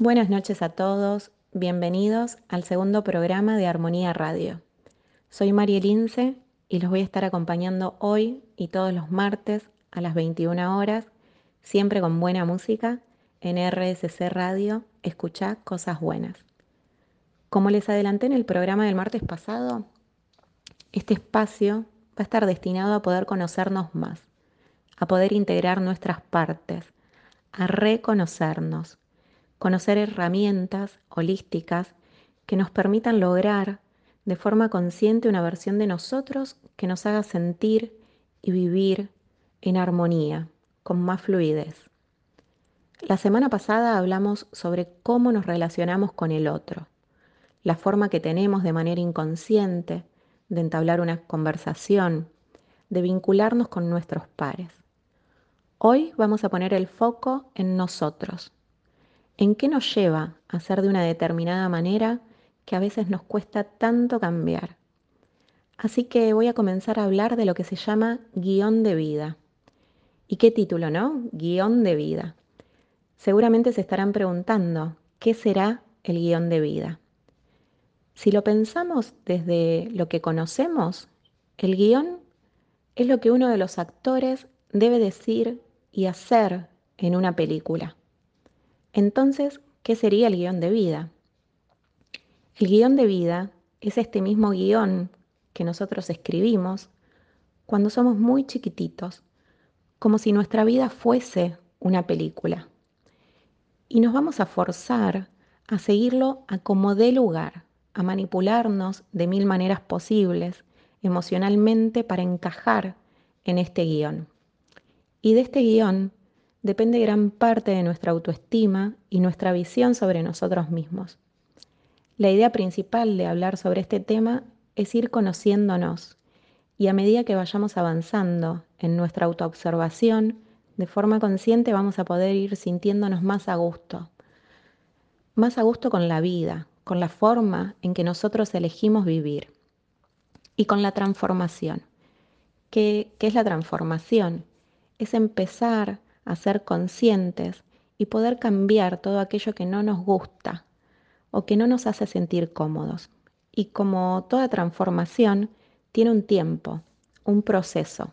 Buenas noches a todos, bienvenidos al segundo programa de Armonía Radio. Soy María Lince y los voy a estar acompañando hoy y todos los martes a las 21 horas, siempre con buena música, en RSC Radio, escucha cosas buenas. Como les adelanté en el programa del martes pasado, este espacio va a estar destinado a poder conocernos más, a poder integrar nuestras partes, a reconocernos, conocer herramientas holísticas que nos permitan lograr de forma consciente una versión de nosotros que nos haga sentir y vivir en armonía, con más fluidez. La semana pasada hablamos sobre cómo nos relacionamos con el otro, la forma que tenemos de manera inconsciente de entablar una conversación, de vincularnos con nuestros pares. Hoy vamos a poner el foco en nosotros, ¿En qué nos lleva a ser de una determinada manera que a veces nos cuesta tanto cambiar? Así que voy a comenzar a hablar de lo que se llama guion de vida. ¿Y qué título, no? Guión de vida. Seguramente se estarán preguntando, ¿qué será el guion de vida? Si lo pensamos desde lo que conocemos, el guion es lo que uno de los actores debe decir y hacer en una película. Entonces, ¿qué sería el guion de vida? El guion de vida es este mismo guion que nosotros escribimos cuando somos muy chiquititos, como si nuestra vida fuese una película. Y nos vamos a forzar a seguirlo a como dé lugar, a manipularnos de mil maneras posibles emocionalmente para encajar en este guion. Y de este guion depende gran parte de nuestra autoestima y nuestra visión sobre nosotros mismos. La idea principal de hablar sobre este tema es ir conociéndonos y a medida que vayamos avanzando en nuestra autoobservación, de forma consciente vamos a poder ir sintiéndonos más a gusto, más a gusto con la vida, con la forma en que nosotros elegimos vivir y con la transformación. ¿Qué, es la transformación? Es empezar a ser conscientes y poder cambiar todo aquello que no nos gusta o que no nos hace sentir cómodos. Y como toda transformación, tiene un tiempo, un proceso.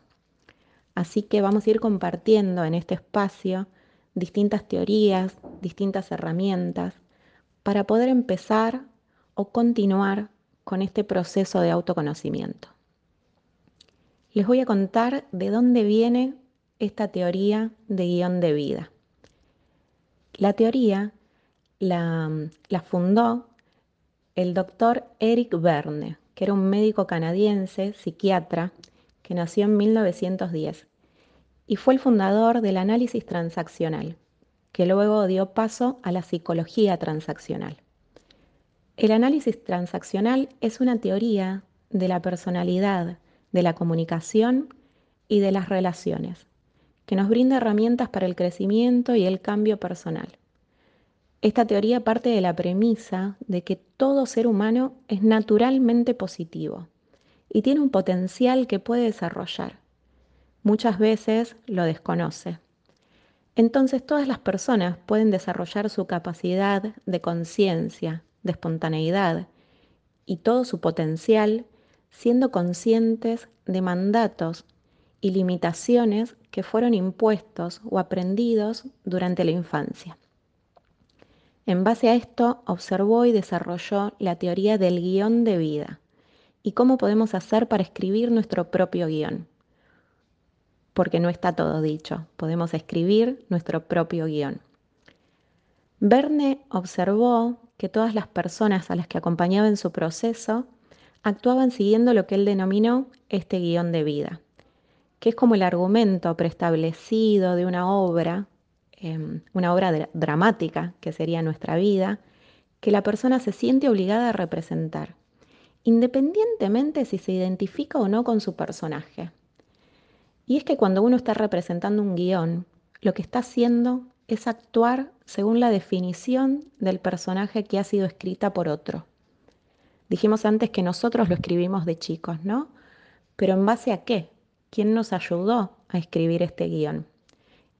Así que vamos a ir compartiendo en este espacio distintas teorías, distintas herramientas para poder empezar o continuar con este proceso de autoconocimiento. Les voy a contar de dónde viene esta teoría de guion de vida. La teoría la, fundó el doctor Eric Verne, que era un médico canadiense, psiquiatra, que nació en 1910 y fue el fundador del análisis transaccional, que luego dio paso a la psicología transaccional. El análisis transaccional es una teoría de la personalidad, de la comunicación y de las relaciones que nos brinda herramientas para el crecimiento y el cambio personal. Esta teoría parte de la premisa de que todo ser humano es naturalmente positivo y tiene un potencial que puede desarrollar. Muchas veces lo desconoce. Entonces todas las personas pueden desarrollar su capacidad de conciencia, de espontaneidad y todo su potencial siendo conscientes de mandatos y limitaciones que fueron impuestos o aprendidos durante la infancia. En base a esto, observó y desarrolló la teoría del guion de vida y cómo podemos hacer para escribir nuestro propio guion. Porque no está todo dicho, podemos escribir nuestro propio guion. Verne observó que todas las personas a las que acompañaba en su proceso actuaban siguiendo lo que él denominó este guion de vida que es como el argumento preestablecido de una obra, em, una obra dramática que sería nuestra vida, que la persona se siente obligada a representar, independientemente si se identifica o no con su personaje. Y es que cuando uno está representando un guion, lo que está haciendo es actuar según la definición del personaje que ha sido escrita por otro. Dijimos antes que nosotros lo escribimos de chicos, ¿no? Pero ¿en base a qué? Quién nos ayudó a escribir este guion.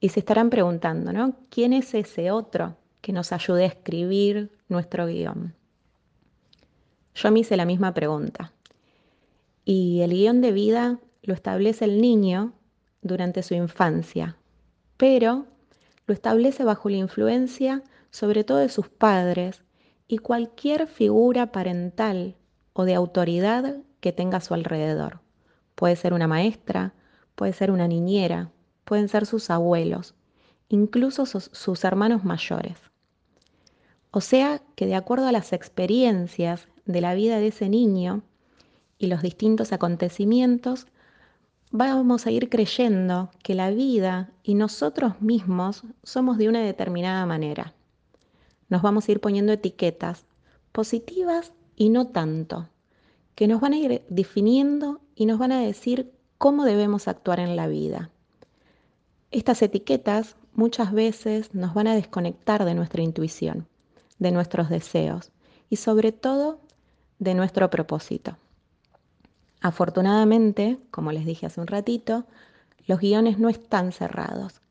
Y se estarán preguntando, ¿no? ¿Quién es ese otro que nos ayude a escribir nuestro guion. Yo me hice la misma pregunta. Y el guion de vida lo establece el niño durante su infancia, pero lo establece bajo la influencia sobre todo de sus padres y cualquier figura parental o de autoridad que tenga a su alrededor. Puede ser una maestra, puede ser una niñera, pueden ser sus abuelos, incluso sus, hermanos mayores. O sea que de acuerdo a las experiencias de la vida de ese niño y los distintos acontecimientos, vamos a ir creyendo que la vida y nosotros mismos somos de una determinada manera. Nos vamos a ir poniendo etiquetas positivas y no tanto, que nos van a ir definiendo y nos van a decir cómo debemos actuar en la vida. Estas etiquetas muchas veces nos van a desconectar de nuestra intuición, de nuestros deseos y sobre todo de nuestro propósito. Afortunadamente, como les dije hace un ratito, los guiones no están cerrados,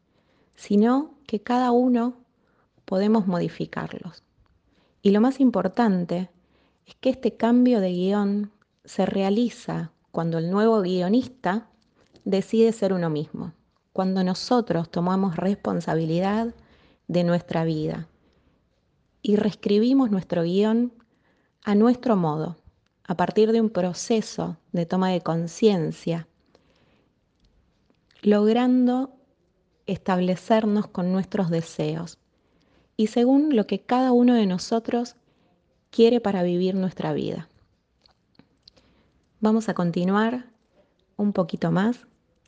sino que cada uno podemos modificarlos. Y lo más importante es que este cambio de guion se realiza cuando el nuevo guionista decide ser uno mismo, cuando nosotros tomamos responsabilidad de nuestra vida y reescribimos nuestro guion a nuestro modo, a partir de un proceso de toma de conciencia, logrando establecernos con nuestros deseos y según lo que cada uno de nosotros quiere para vivir nuestra vida. Vamos a continuar un poquito más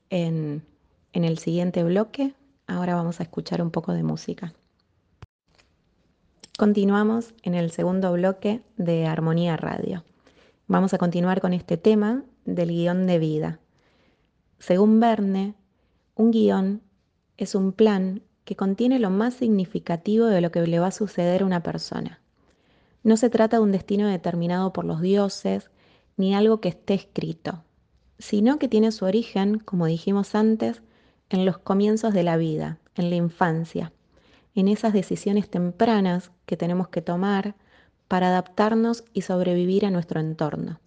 en, en el siguiente bloque. Ahora vamos a escuchar un poco de música. Continuamos en el segundo bloque de Armonía Radio. Vamos a continuar con este tema del guion de vida. Según Verne, un guion es un plan que contiene lo más significativo de lo que le va a suceder a una persona. No se trata de un destino determinado por los dioses, ni algo que esté escrito, sino que tiene su origen, como dijimos antes, en los comienzos de la vida, en la infancia, en esas decisiones tempranas que tenemos que tomar para adaptarnos y sobrevivir a nuestro entorno.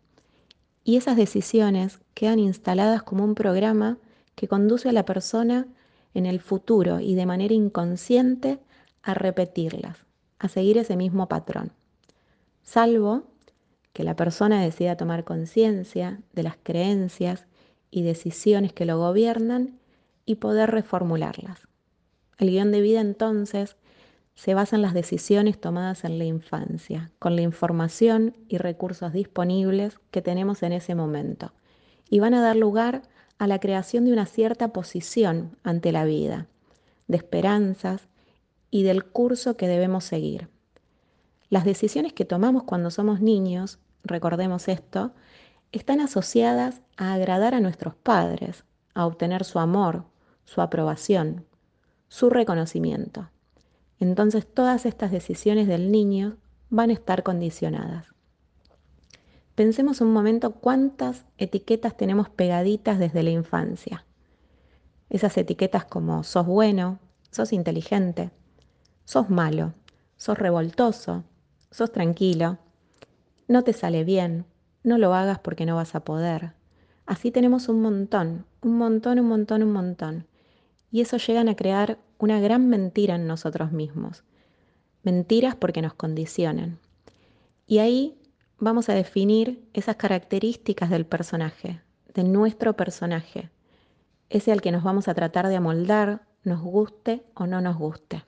Y esas decisiones quedan instaladas como un programa que conduce a la persona en el futuro y de manera inconsciente a repetirlas, a seguir ese mismo patrón. Salvo que la persona decida tomar conciencia de las creencias y decisiones que lo gobiernan y poder reformularlas. El guion de vida entonces se basa en las decisiones tomadas en la infancia, con la información y recursos disponibles que tenemos en ese momento, y van a dar lugar a la creación de una cierta posición ante la vida, de esperanzas y del curso que debemos seguir. Las decisiones que tomamos cuando somos niños, recordemos esto, están asociadas a agradar a nuestros padres, a obtener su amor, su aprobación, su reconocimiento. Entonces todas estas decisiones del niño van a estar condicionadas. Pensemos un momento cuántas etiquetas tenemos pegaditas desde la infancia. Esas etiquetas como sos bueno, sos inteligente, sos malo, sos revoltoso, sos tranquilo, no te sale bien, no lo hagas porque no vas a poder. Así tenemos un montón, un montón, un montón, un montón. Y eso llegan a crear una gran mentira en nosotros mismos. Mentiras porque nos condicionan. Y ahí vamos a definir esas características del personaje, de nuestro personaje, ese al que nos vamos a tratar de amoldar, nos guste o no nos guste.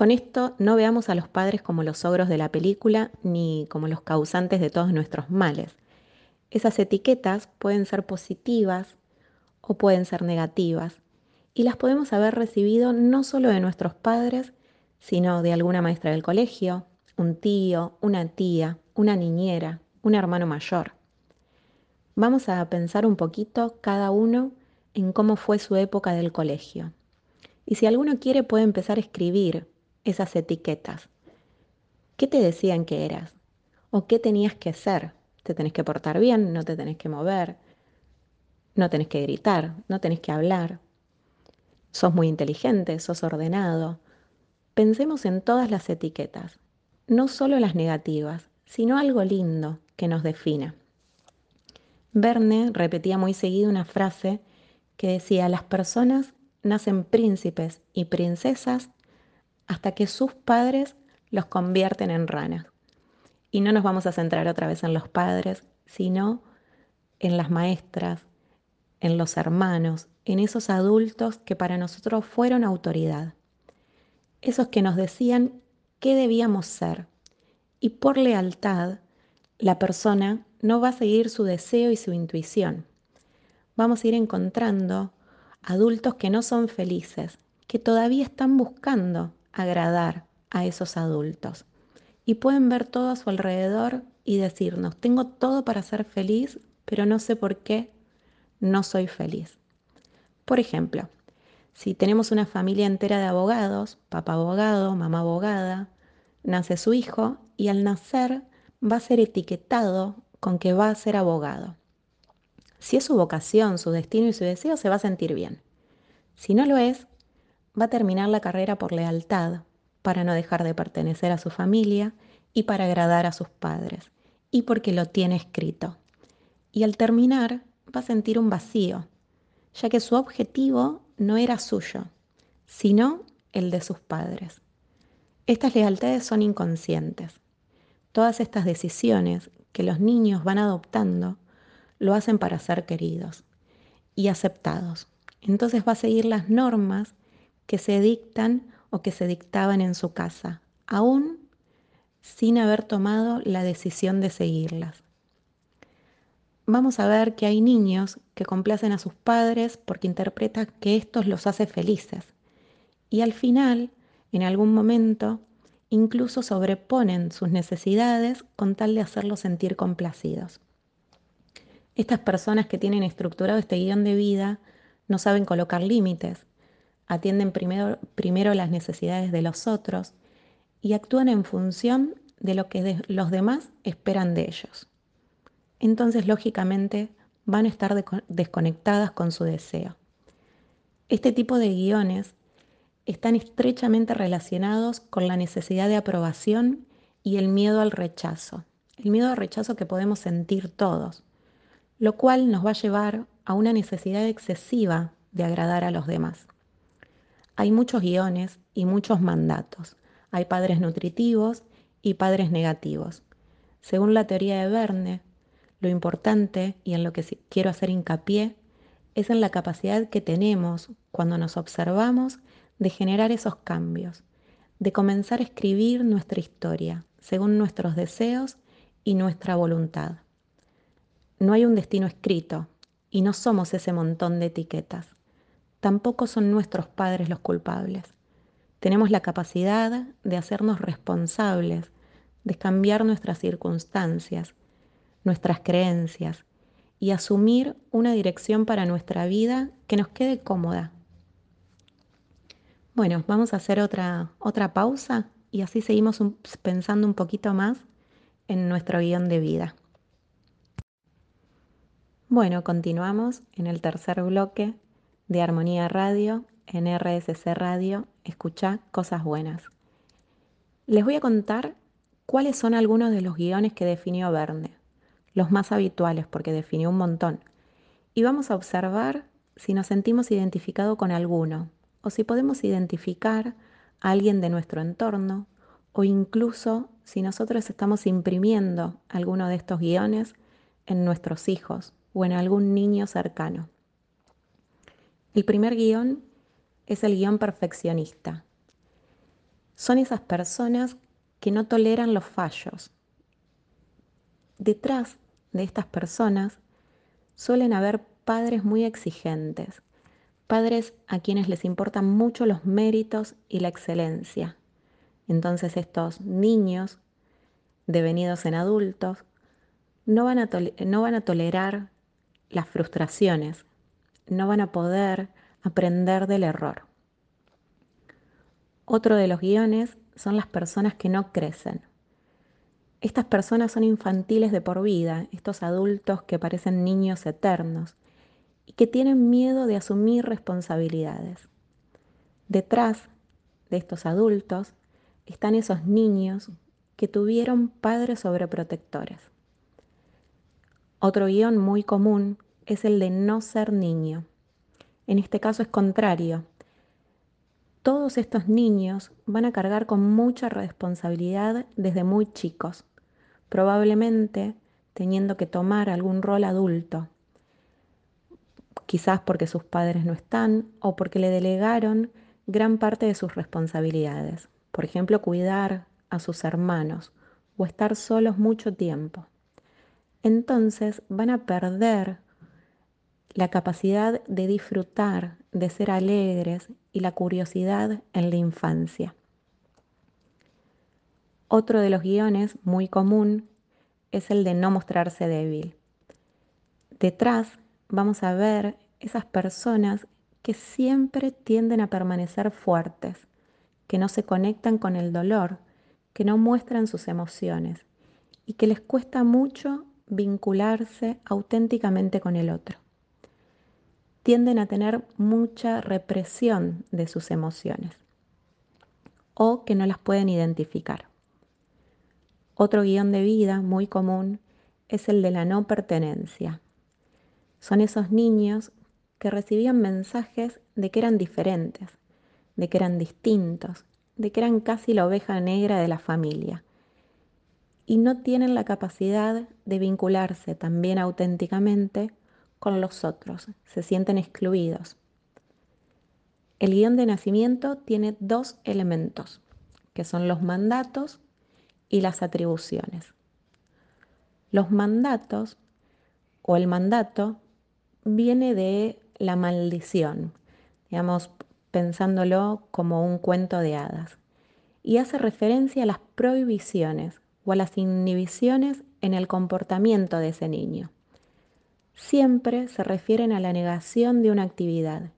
Con esto no veamos a los padres como los ogros de la película ni como los causantes de todos nuestros males. Esas etiquetas pueden ser positivas o pueden ser negativas y las podemos haber recibido no solo de nuestros padres, sino de alguna maestra del colegio, un tío, una tía, una niñera, un hermano mayor. Vamos a pensar un poquito cada uno en cómo fue su época del colegio. Y si alguno quiere puede empezar a escribir esas etiquetas. ¿Qué te decían que eras? ¿O qué tenías que ser? Te tenés que portar bien, no te tenés que mover, no tenés que gritar, no tenés que hablar. Sos muy inteligente, sos ordenado, Pensemos en todas las etiquetas, no solo las negativas, sino algo lindo que nos defina. Verne repetía muy seguido una frase que decía, las personas nacen príncipes y princesas hasta que sus padres los convierten en ranas. Y no nos vamos a centrar otra vez en los padres, sino en las maestras, en los hermanos, en esos adultos que para nosotros fueron autoridad. Esos que nos decían qué debíamos ser. Y por lealtad, la persona no va a seguir su deseo y su intuición. Vamos a ir encontrando adultos que no son felices, que todavía están buscando agradar a esos adultos. Y pueden ver todo a su alrededor y decirnos, tengo todo para ser feliz, pero no sé por qué no soy feliz. Por ejemplo, si tenemos una familia entera de abogados, papá abogado, mamá abogada, nace su hijo y al nacer va a ser etiquetado con que va a ser abogado. Si es su vocación, su destino y su deseo, se va a sentir bien. Si no lo es, va a terminar la carrera por lealtad, para no dejar de pertenecer a su familia y para agradar a sus padres, y porque lo tiene escrito. Y al terminar, va a sentir un vacío, ya que su objetivo no era suyo, sino el de sus padres. Estas lealtades son inconscientes. Todas estas decisiones que los niños van adoptando lo hacen para ser queridos y aceptados. Entonces va a seguir las normas que se dictan o que se dictaban en su casa, aún sin haber tomado la decisión de seguirlas. Vamos a ver que hay niños que complacen a sus padres porque interpretan que estos los hace felices y al final, en algún momento, incluso sobreponen sus necesidades con tal de hacerlos sentir complacidos. Estas personas que tienen estructurado este guion de vida no saben colocar límites, atienden primero, primero las necesidades de los otros y actúan en función de lo que los demás esperan de ellos. Entonces, lógicamente, van a estar desconectadas con su deseo. Este tipo de guiones están estrechamente relacionados con la necesidad de aprobación y el miedo al rechazo, el miedo al rechazo que podemos sentir todos, lo cual nos va a llevar a una necesidad excesiva de agradar a los demás. Hay muchos guiones y muchos mandatos. Hay padres nutritivos y padres negativos. Según la teoría de Verne, lo importante y en lo que quiero hacer hincapié es en la capacidad que tenemos cuando nos observamos de generar esos cambios, de comenzar a escribir nuestra historia según nuestros deseos y nuestra voluntad. No hay un destino escrito y no somos ese montón de etiquetas tampoco son nuestros padres los culpables. Tenemos la capacidad de hacernos responsables, de cambiar nuestras circunstancias, nuestras creencias y asumir una dirección para nuestra vida que nos quede cómoda. Bueno, vamos a hacer otra, otra pausa y así seguimos pensando un poquito más en nuestro guion de vida. Bueno, continuamos en el tercer bloque de Armonía Radio en RSC Radio, escucha cosas buenas. Les voy a contar cuáles son algunos de los guiones que definió Verne, los más habituales porque definió un montón. Y vamos a observar si nos sentimos identificados con alguno o si podemos identificar a alguien de nuestro entorno o incluso si nosotros estamos imprimiendo alguno de estos guiones en nuestros hijos o en algún niño cercano. El primer guion es el guion perfeccionista. Son esas personas que no toleran los fallos. Detrás de estas personas suelen haber padres muy exigentes, padres a quienes les importan mucho los méritos y la excelencia. Entonces estos niños, devenidos en adultos, no van a, no van a tolerar las frustraciones, no van a poder aprender del error. Otro de los guiones son las personas que no crecen. Estas personas son infantiles de por vida, estos adultos que parecen niños eternos y que tienen miedo de asumir responsabilidades. Detrás de estos adultos están esos niños que tuvieron padres sobreprotectores. Otro guion muy común es el de no ser niño. En este caso es contrario. Todos estos niños van a cargar con mucha responsabilidad desde muy chicos, probablemente teniendo que tomar algún rol adulto, quizás porque sus padres no están o porque le delegaron gran parte de sus responsabilidades, por ejemplo, cuidar a sus hermanos o estar solos mucho tiempo. Entonces van a perder la capacidad de disfrutar, de ser alegres y la curiosidad en la infancia. Otro de los guiones muy común es el de no mostrarse débil. Detrás vamos a ver esas personas que siempre tienden a permanecer fuertes, que no se conectan con el dolor, que no muestran sus emociones y que les cuesta mucho vincularse auténticamente con el otro. Tienden a tener mucha represión de sus emociones o que no las pueden identificar. Otro guion de vida muy común es el de la no pertenencia. Son esos niños que recibían mensajes de que eran diferentes, de que eran distintos, de que eran casi la oveja negra de la familia y no tienen la capacidad de vincularse también auténticamente con los otros, se sienten excluidos. El guion de nacimiento tiene dos elementos, que son los mandatos y las atribuciones. Los mandatos o el mandato viene de la maldición, digamos, pensándolo como un cuento de hadas, y hace referencia a las prohibiciones o a las inhibiciones en el comportamiento de ese niño. Siempre se refieren a la negación de una actividad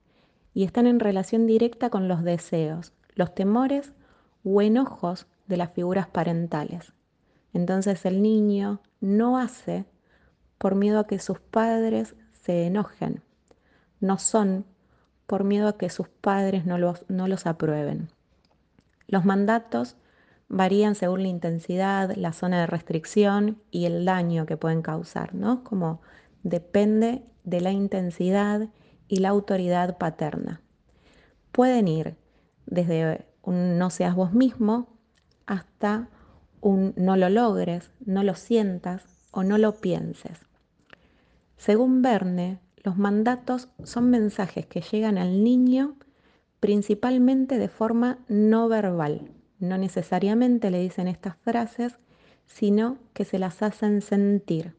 y están en relación directa con los deseos, los temores o enojos de las figuras parentales. Entonces el niño no hace por miedo a que sus padres se enojen, no son por miedo a que sus padres no los, aprueben. Los mandatos varían según la intensidad, la zona de restricción y el daño que pueden causar, ¿no? Como depende de la intensidad y la autoridad paterna. Pueden ir desde un no seas vos mismo hasta un no lo logres, no lo sientas o no lo pienses. Según Verne, los mandatos son mensajes que llegan al niño principalmente de forma no verbal. No necesariamente le dicen estas frases, sino que se las hacen sentir.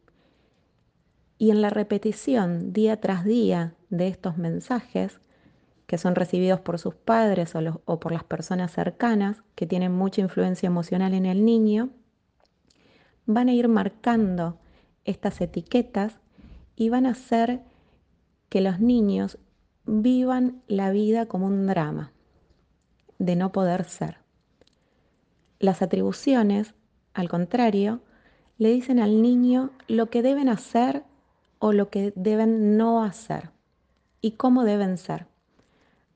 Y en la repetición día tras día de estos mensajes, que son recibidos por sus padres o, por las personas cercanas que tienen mucha influencia emocional en el niño, van a ir marcando estas etiquetas y van a hacer que los niños vivan la vida como un drama de no poder ser. Las atribuciones, al contrario, le dicen al niño lo que deben hacer o lo que deben no hacer y cómo deben ser.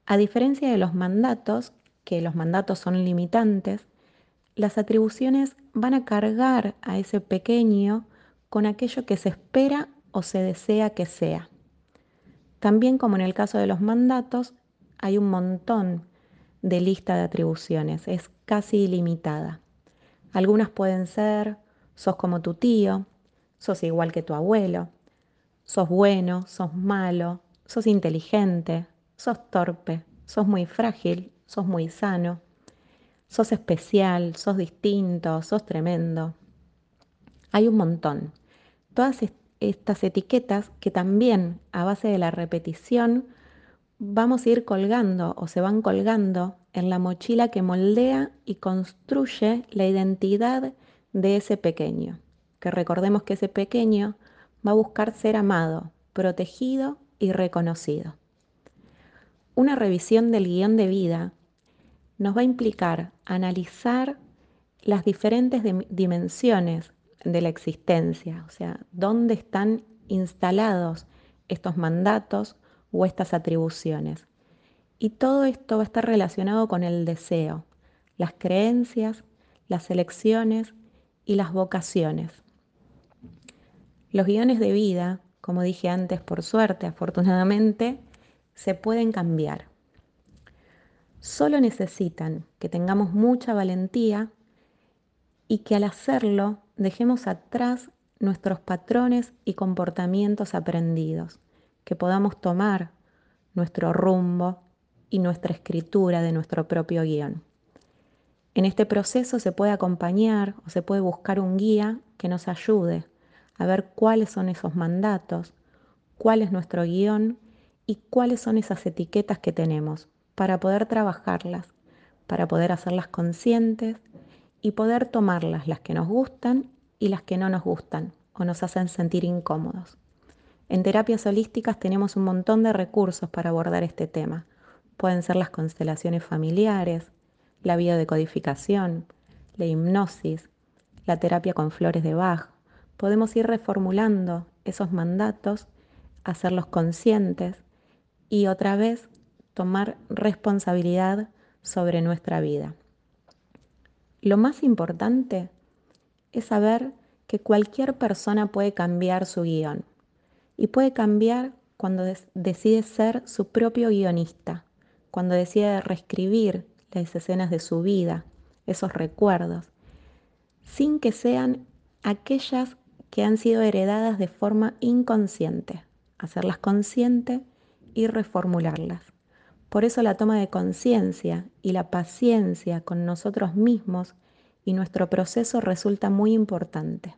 A diferencia de los mandatos, que los mandatos son limitantes, las atribuciones van a cargar a ese pequeño con aquello que se espera o se desea que sea. También como en el caso de los mandatos, hay un montón de lista de atribuciones, es casi ilimitada. Algunas pueden ser, sos como tu tío, sos igual que tu abuelo, sos bueno, sos malo, sos inteligente, sos torpe, sos muy frágil, sos muy sano, sos especial, sos distinto, sos tremendo. Hay un montón. Todas estas etiquetas que también a base de la repetición vamos a ir colgando o se van colgando en la mochila que moldea y construye la identidad de ese pequeño. Que recordemos que ese pequeño va a buscar ser amado, protegido y reconocido. Una revisión del guion de vida nos va a implicar analizar las diferentes dimensiones de la existencia, o sea, dónde están instalados estos mandatos o estas atribuciones Y todo esto va a estar relacionado con el deseo, las creencias, las elecciones y las vocaciones. Los guiones de vida, como dije antes, por suerte, afortunadamente, se pueden cambiar. Solo necesitan que tengamos mucha valentía y que al hacerlo dejemos atrás nuestros patrones y comportamientos aprendidos, que podamos tomar nuestro rumbo y nuestra escritura de nuestro propio guion. En este proceso se puede acompañar o se puede buscar un guía que nos ayude a ver cuáles son esos mandatos, cuál es nuestro guion y cuáles son esas etiquetas que tenemos para poder trabajarlas, para poder hacerlas conscientes y poder tomarlas las que nos gustan y las que no nos gustan o nos hacen sentir incómodos. En terapias holísticas tenemos un montón de recursos para abordar este tema. Pueden ser las constelaciones familiares, la biodecodificación, la hipnosis, la terapia con flores de Bach. Podemos ir reformulando esos mandatos, hacerlos conscientes y otra vez tomar responsabilidad sobre nuestra vida. Lo más importante es saber que cualquier persona puede cambiar su guion y puede cambiar cuando decide ser su propio guionista, cuando decide reescribir las escenas de su vida, esos recuerdos, sin que sean aquellas que han sido heredadas de forma inconsciente, hacerlas consciente y reformularlas. Por eso la toma de conciencia y la paciencia con nosotros mismos y nuestro proceso resulta muy importante.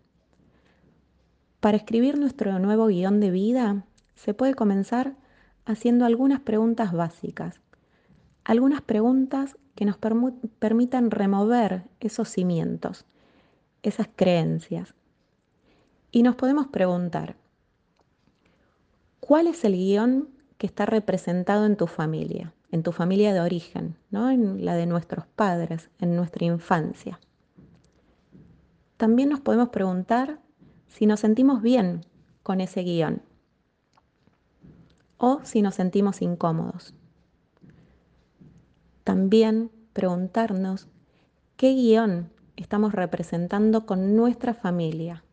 Para escribir nuestro nuevo guion de vida, se puede comenzar haciendo algunas preguntas básicas. Algunas preguntas que nos permitan remover esos cimientos, esas creencias. Y nos podemos preguntar, ¿cuál es el guion que está representado en tu familia, en tu familia de origen, ¿no? en la de nuestros padres, en nuestra infancia? También nos podemos preguntar si nos sentimos bien con ese guion o si nos sentimos incómodos. También preguntarnos qué guion estamos representando con nuestra familia,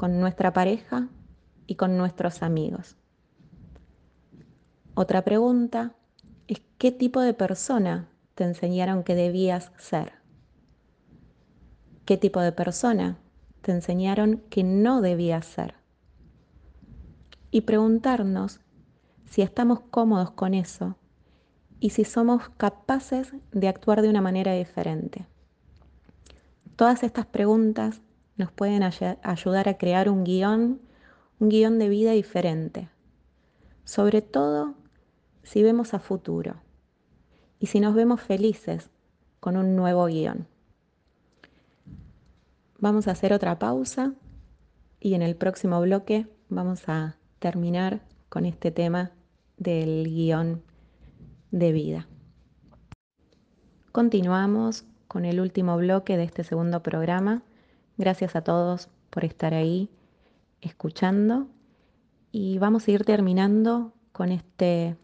con nuestra pareja y con nuestros amigos. Otra pregunta es qué tipo de persona te enseñaron que debías ser. ¿Qué tipo de persona te enseñaron que no debía ser. Y preguntarnos si estamos cómodos con eso y si somos capaces de actuar de una manera diferente. Todas estas preguntas nos pueden ayudar a crear un guion, un guion de vida diferente. Sobre todo si vemos a futuro y si nos vemos felices con un nuevo guion. Vamos a hacer otra pausa y en el próximo bloque vamos a terminar con este tema del guion de vida. Continuamos con el último bloque de este segundo programa. Gracias a todos por estar ahí escuchando y vamos a ir terminando con este,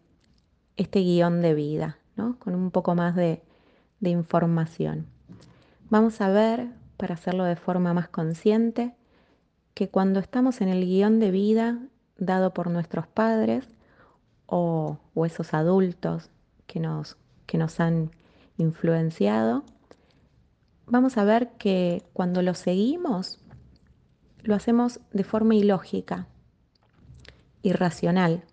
este guion de vida, ¿no? con un poco más de, de información. Vamos a ver para hacerlo de forma más consciente, que cuando estamos en el guion de vida dado por nuestros padres o, esos adultos que nos, que nos han influenciado, vamos a ver que cuando lo seguimos, lo hacemos de forma ilógica, irracional,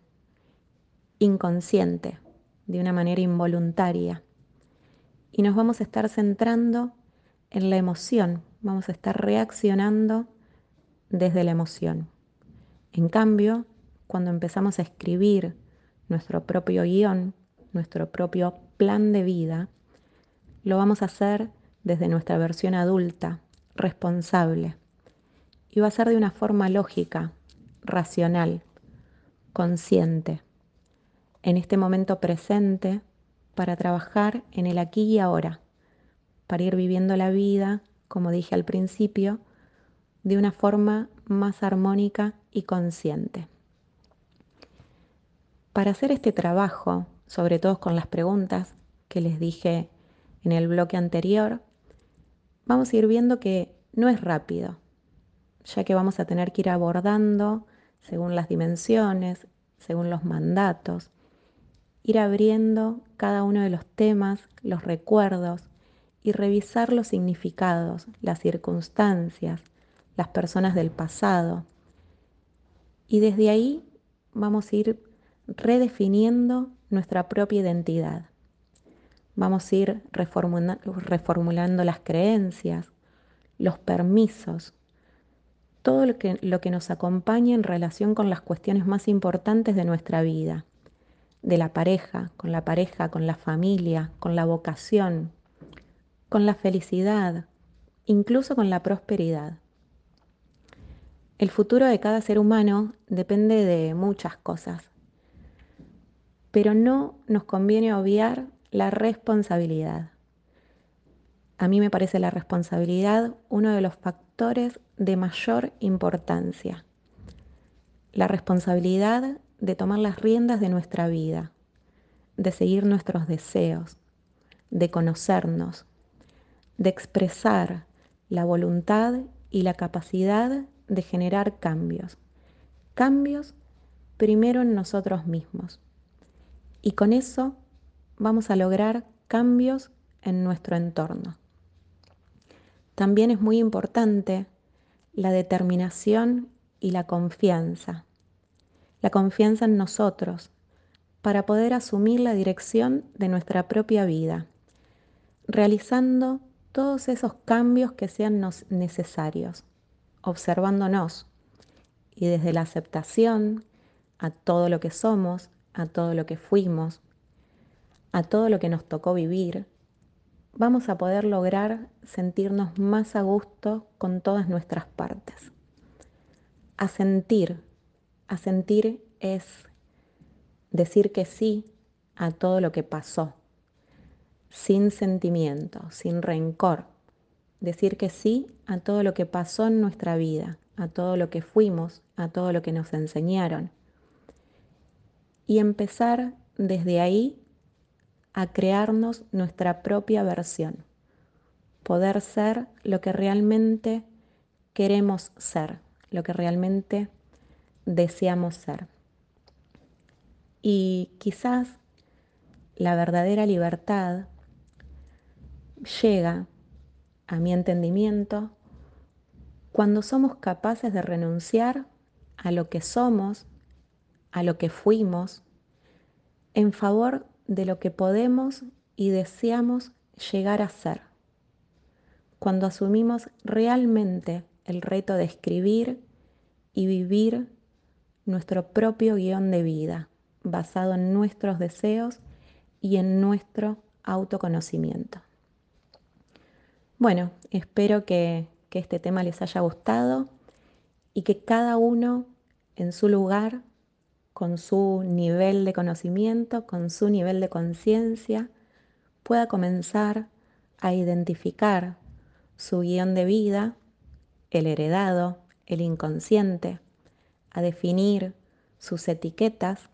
inconsciente, de una manera involuntaria. Y nos vamos a estar centrando en la emoción, vamos a estar reaccionando desde la emoción. En cambio, cuando empezamos a escribir nuestro propio guion, nuestro propio plan de vida, lo vamos a hacer desde nuestra versión adulta, responsable. Y va a ser de una forma lógica, racional, consciente, en este momento presente para trabajar en el aquí y ahora para ir viviendo la vida, como dije al principio, de una forma más armónica y consciente. Para hacer este trabajo sobre todo con las preguntas que les dije en el bloque anterior, vamos a ir viendo que no es rápido, ya que vamos a tener que ir abordando según las dimensiones, según los mandatos, ir abriendo cada uno de los temas, los recuerdos y revisar los significados, las circunstancias, las personas del pasado. Y desde ahí vamos a ir redefiniendo nuestra propia identidad. Vamos a ir reformulando las creencias, los permisos, todo lo que, lo que nos acompaña en relación con las cuestiones más importantes de nuestra vida, de la pareja, con la pareja, con la familia, con la vocación, con la felicidad, incluso con la prosperidad. El futuro de cada ser humano depende de muchas cosas, pero no nos conviene obviar la responsabilidad. A mí me parece la responsabilidad uno de los factores de mayor importancia. La responsabilidad de tomar las riendas de nuestra vida, de seguir nuestros deseos, de conocernos, de expresar la voluntad y la capacidad de generar cambios. Cambios primero en nosotros mismos. Y con eso vamos a lograr cambios en nuestro entorno. También es muy importante la determinación y la confianza. La confianza en nosotros para poder asumir la dirección de nuestra propia vida, realizando todos esos cambios que sean necesarios, observándonos y desde la aceptación a todo lo que somos, a todo lo que fuimos, a todo lo que nos tocó vivir, vamos a poder lograr sentirnos más a gusto con todas nuestras partes. A sentir, a sentir es decir que sí a todo lo que pasó, sin sentimiento, sin rencor. Decir que sí a todo lo que pasó en nuestra vida, a todo lo que fuimos, a todo lo que nos enseñaron. Y empezar desde ahí a crearnos nuestra propia versión, poder ser lo que realmente queremos ser, lo que realmente deseamos ser. Y quizás la verdadera libertad llega, a mi entendimiento, cuando somos capaces de renunciar a lo que somos, a lo que fuimos, en favor de lo que podemos y deseamos llegar a ser. Cuando asumimos realmente el reto de escribir y vivir nuestro propio guion de vida, basado en nuestros deseos y en nuestro autoconocimiento. Bueno, espero que, que este tema les haya gustado y que cada uno en su lugar con su nivel de conocimiento, con su nivel de conciencia, pueda comenzar a identificar su guion de vida, el heredado, el inconsciente, a definir sus etiquetas,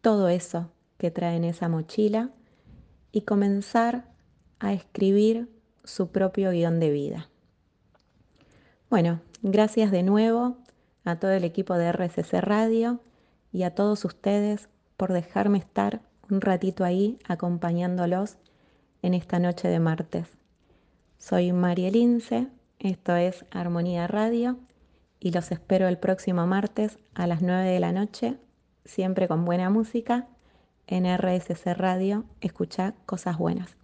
todo eso que trae en esa mochila y comenzar a escribir su propio guion de vida. Bueno, gracias de nuevo a todo el equipo de RSC Radio y a todos ustedes por dejarme estar un ratito ahí acompañándolos en esta noche de martes. Soy María Lince, esto es Armonía Radio y los espero el próximo martes a las 9 de la noche, siempre con buena música, en RSC Radio, escucha cosas buenas.